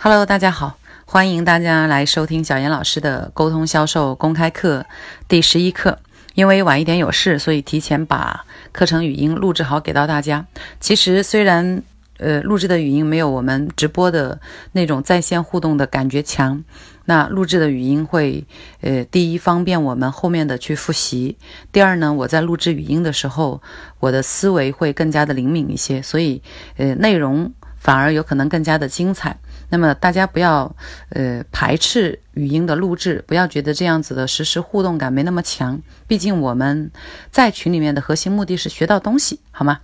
Hello，大家好，欢迎大家来收听小严老师的沟通销售公开课第十一课。因为晚一点有事，所以提前把课程语音录制好给到大家。其实虽然呃录制的语音没有我们直播的那种在线互动的感觉强，那录制的语音会呃第一方便我们后面的去复习，第二呢我在录制语音的时候，我的思维会更加的灵敏一些，所以呃内容反而有可能更加的精彩。那么大家不要，呃，排斥语音的录制，不要觉得这样子的实时互动感没那么强。毕竟我们在群里面的核心目的是学到东西，好吗？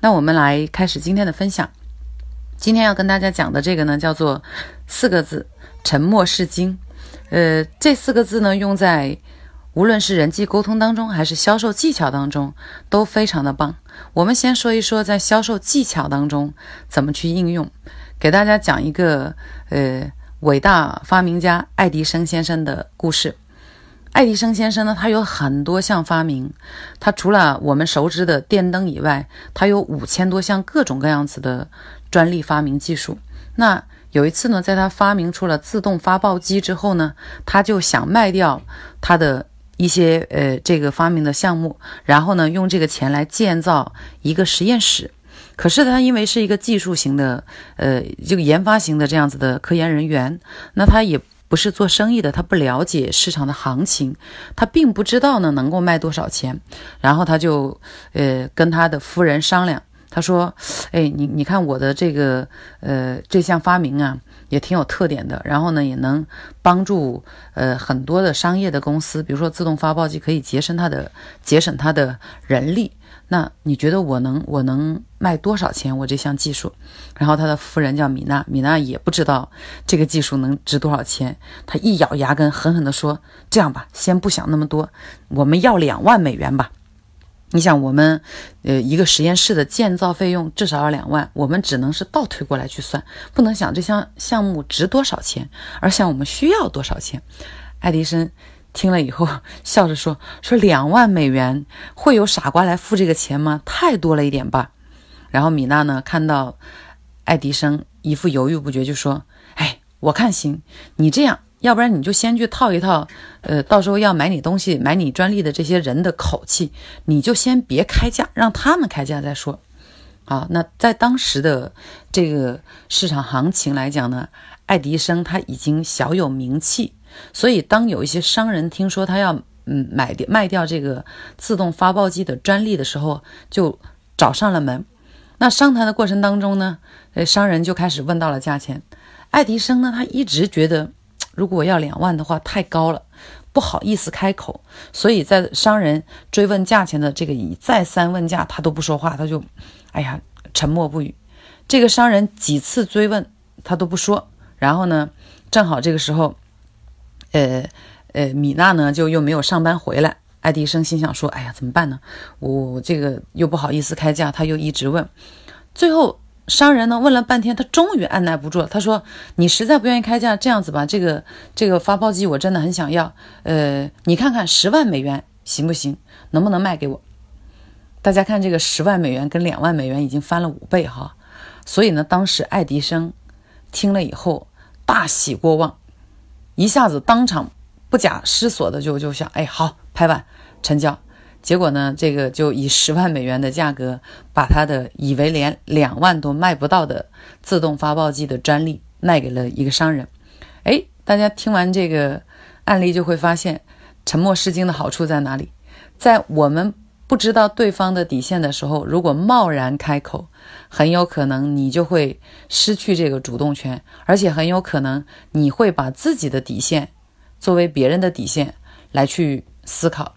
那我们来开始今天的分享。今天要跟大家讲的这个呢，叫做四个字：沉默是金。呃，这四个字呢，用在无论是人际沟通当中，还是销售技巧当中，都非常的棒。我们先说一说在销售技巧当中怎么去应用。给大家讲一个呃伟大发明家爱迪生先生的故事。爱迪生先生呢，他有很多项发明，他除了我们熟知的电灯以外，他有五千多项各种各样子的专利发明技术。那有一次呢，在他发明出了自动发报机之后呢，他就想卖掉他的一些呃这个发明的项目，然后呢，用这个钱来建造一个实验室。可是他因为是一个技术型的，呃，这个研发型的这样子的科研人员，那他也不是做生意的，他不了解市场的行情，他并不知道呢能够卖多少钱。然后他就，呃，跟他的夫人商量，他说：“哎，你你看我的这个，呃，这项发明啊，也挺有特点的，然后呢，也能帮助呃很多的商业的公司，比如说自动发报机可以节省他的节省他的人力。”那你觉得我能我能卖多少钱？我这项技术，然后他的夫人叫米娜，米娜也不知道这个技术能值多少钱。他一咬牙根，狠狠地说：“这样吧，先不想那么多，我们要两万美元吧。你想，我们呃一个实验室的建造费用至少要两万，我们只能是倒推过来去算，不能想这项项目值多少钱，而想我们需要多少钱。”爱迪生。听了以后，笑着说：“说两万美元会有傻瓜来付这个钱吗？太多了一点吧。”然后米娜呢，看到爱迪生一副犹豫不决，就说：“哎，我看行，你这样，要不然你就先去套一套，呃，到时候要买你东西、买你专利的这些人的口气，你就先别开价，让他们开价再说。”好，那在当时的这个市场行情来讲呢，爱迪生他已经小有名气。所以，当有一些商人听说他要嗯买掉卖掉这个自动发报机的专利的时候，就找上了门。那商谈的过程当中呢，呃，商人就开始问到了价钱。爱迪生呢，他一直觉得如果要两万的话太高了，不好意思开口。所以在商人追问价钱的这个一再三问价，他都不说话，他就哎呀沉默不语。这个商人几次追问，他都不说。然后呢，正好这个时候。呃呃，米娜呢就又没有上班回来。爱迪生心想说：“哎呀，怎么办呢？我这个又不好意思开价，他又一直问。最后商人呢问了半天，他终于按耐不住了。他说：‘你实在不愿意开价，这样子吧，这个这个发报机我真的很想要。呃，你看看十万美元行不行？能不能卖给我？’大家看这个十万美元跟两万美元已经翻了五倍哈。所以呢，当时爱迪生听了以后大喜过望。”一下子当场不假思索的就就想，哎，好，拍板成交。结果呢，这个就以十万美元的价格，把他的以为连两万都卖不到的自动发报机的专利卖给了一个商人。哎，大家听完这个案例就会发现，沉默是金的好处在哪里？在我们。不知道对方的底线的时候，如果贸然开口，很有可能你就会失去这个主动权，而且很有可能你会把自己的底线作为别人的底线来去思考。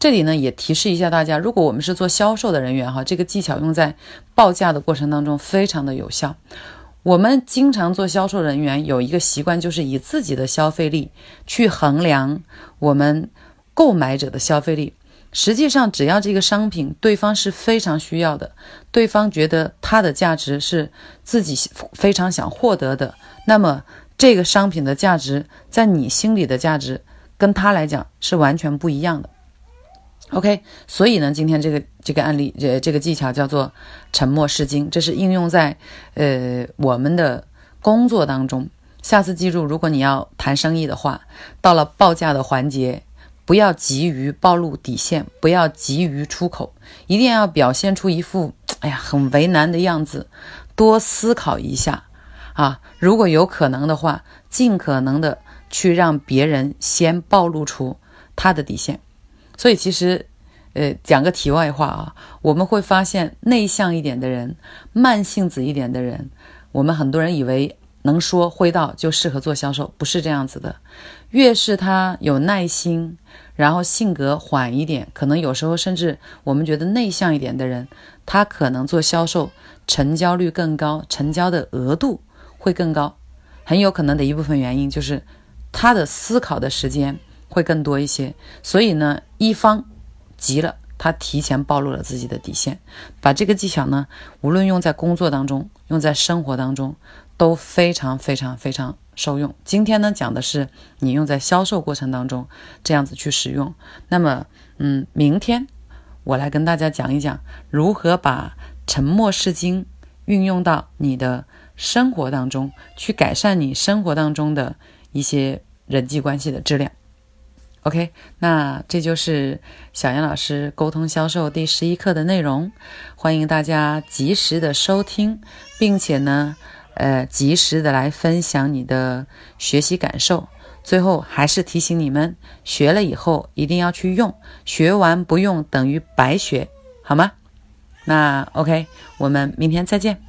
这里呢也提示一下大家，如果我们是做销售的人员哈，这个技巧用在报价的过程当中非常的有效。我们经常做销售人员有一个习惯，就是以自己的消费力去衡量我们购买者的消费力。实际上，只要这个商品对方是非常需要的，对方觉得它的价值是自己非常想获得的，那么这个商品的价值在你心里的价值跟他来讲是完全不一样的。OK，所以呢，今天这个这个案例，呃，这个技巧叫做沉默是金，这是应用在呃我们的工作当中。下次记住，如果你要谈生意的话，到了报价的环节，不要急于暴露底线，不要急于出口，一定要表现出一副哎呀很为难的样子，多思考一下啊。如果有可能的话，尽可能的去让别人先暴露出他的底线。所以其实，呃，讲个题外话啊，我们会发现内向一点的人，慢性子一点的人，我们很多人以为。能说会道就适合做销售，不是这样子的。越是他有耐心，然后性格缓一点，可能有时候甚至我们觉得内向一点的人，他可能做销售成交率更高，成交的额度会更高。很有可能的一部分原因就是他的思考的时间会更多一些。所以呢，一方急了，他提前暴露了自己的底线。把这个技巧呢，无论用在工作当中，用在生活当中。都非常非常非常受用。今天呢，讲的是你用在销售过程当中这样子去使用。那么，嗯，明天我来跟大家讲一讲如何把沉默是金运用到你的生活当中，去改善你生活当中的一些人际关系的质量。OK，那这就是小杨老师沟通销售第十一课的内容，欢迎大家及时的收听，并且呢。呃，及时的来分享你的学习感受。最后还是提醒你们，学了以后一定要去用，学完不用等于白学，好吗？那 OK，我们明天再见。